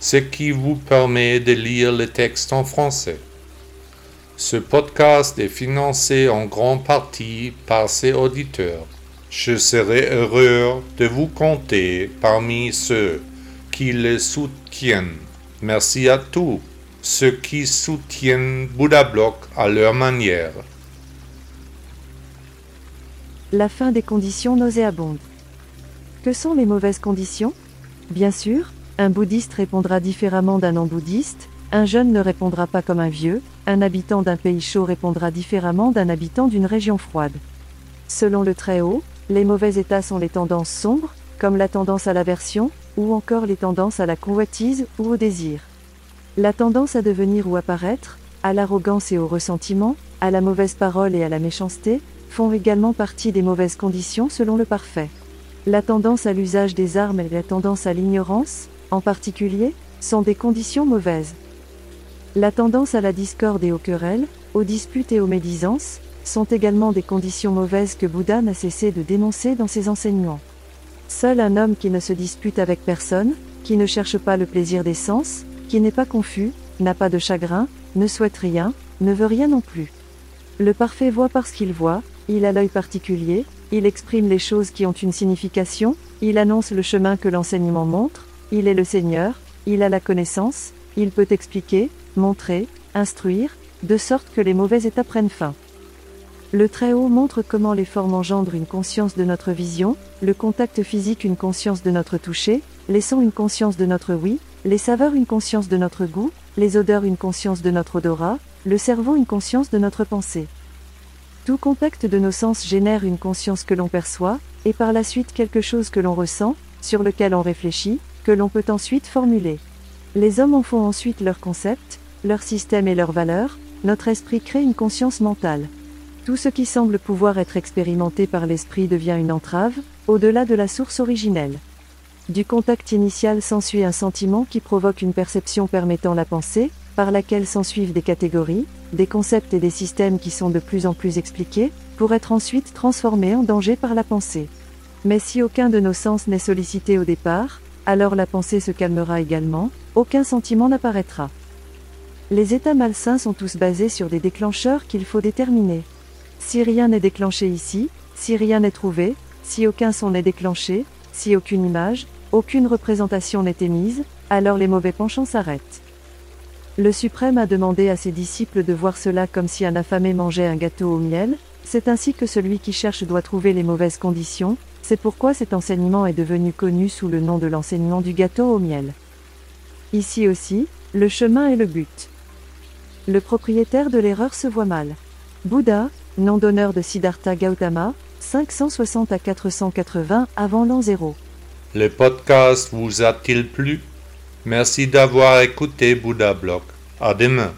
ce qui vous permet de lire le texte en français. Ce podcast est financé en grande partie par ses auditeurs. Je serai heureux de vous compter parmi ceux qui le soutiennent. Merci à tous ceux qui soutiennent Bouddha Block à leur manière. La fin des conditions nauséabondes. Que sont les mauvaises conditions? Bien sûr, un bouddhiste répondra différemment d'un non-bouddhiste, un jeune ne répondra pas comme un vieux, un habitant d'un pays chaud répondra différemment d'un habitant d'une région froide. Selon le Très-Haut, les mauvais états sont les tendances sombres, comme la tendance à l'aversion, ou encore les tendances à la convoitise ou au désir. La tendance à devenir ou apparaître, à l'arrogance et au ressentiment, à la mauvaise parole et à la méchanceté, font également partie des mauvaises conditions selon le parfait. La tendance à l'usage des armes et la tendance à l'ignorance, en particulier, sont des conditions mauvaises. La tendance à la discorde et aux querelles, aux disputes et aux médisances, sont également des conditions mauvaises que Bouddha n'a cessé de dénoncer dans ses enseignements. Seul un homme qui ne se dispute avec personne, qui ne cherche pas le plaisir des sens, qui n'est pas confus, n'a pas de chagrin, ne souhaite rien, ne veut rien non plus. Le parfait voit parce qu'il voit, il a l'œil particulier, il exprime les choses qui ont une signification, il annonce le chemin que l'enseignement montre, il est le Seigneur, il a la connaissance, il peut expliquer, montrer, instruire, de sorte que les mauvais états prennent fin. Le Très-Haut montre comment les formes engendrent une conscience de notre vision, le contact physique une conscience de notre toucher, les sons une conscience de notre oui, les saveurs une conscience de notre goût, les odeurs une conscience de notre odorat, le cerveau une conscience de notre pensée. Tout contact de nos sens génère une conscience que l'on perçoit, et par la suite quelque chose que l'on ressent, sur lequel on réfléchit, que l'on peut ensuite formuler. Les hommes en font ensuite leur concept, leur système et leurs valeurs, notre esprit crée une conscience mentale. Tout ce qui semble pouvoir être expérimenté par l'esprit devient une entrave, au-delà de la source originelle. Du contact initial s'ensuit un sentiment qui provoque une perception permettant la pensée, par laquelle s'ensuivent des catégories, des concepts et des systèmes qui sont de plus en plus expliqués, pour être ensuite transformés en danger par la pensée. Mais si aucun de nos sens n'est sollicité au départ, alors la pensée se calmera également, aucun sentiment n'apparaîtra. Les états malsains sont tous basés sur des déclencheurs qu'il faut déterminer. Si rien n'est déclenché ici, si rien n'est trouvé, si aucun son n'est déclenché, si aucune image, aucune représentation n'est émise, alors les mauvais penchants s'arrêtent. Le suprême a demandé à ses disciples de voir cela comme si un affamé mangeait un gâteau au miel, c'est ainsi que celui qui cherche doit trouver les mauvaises conditions, c'est pourquoi cet enseignement est devenu connu sous le nom de l'enseignement du gâteau au miel. Ici aussi, le chemin est le but. Le propriétaire de l'erreur se voit mal. Bouddha, nom d'honneur de Siddhartha Gautama, 560 à 480 avant l'an 0. Le podcast vous a-t-il plu? Merci d'avoir écouté Bouddha Blog. À demain.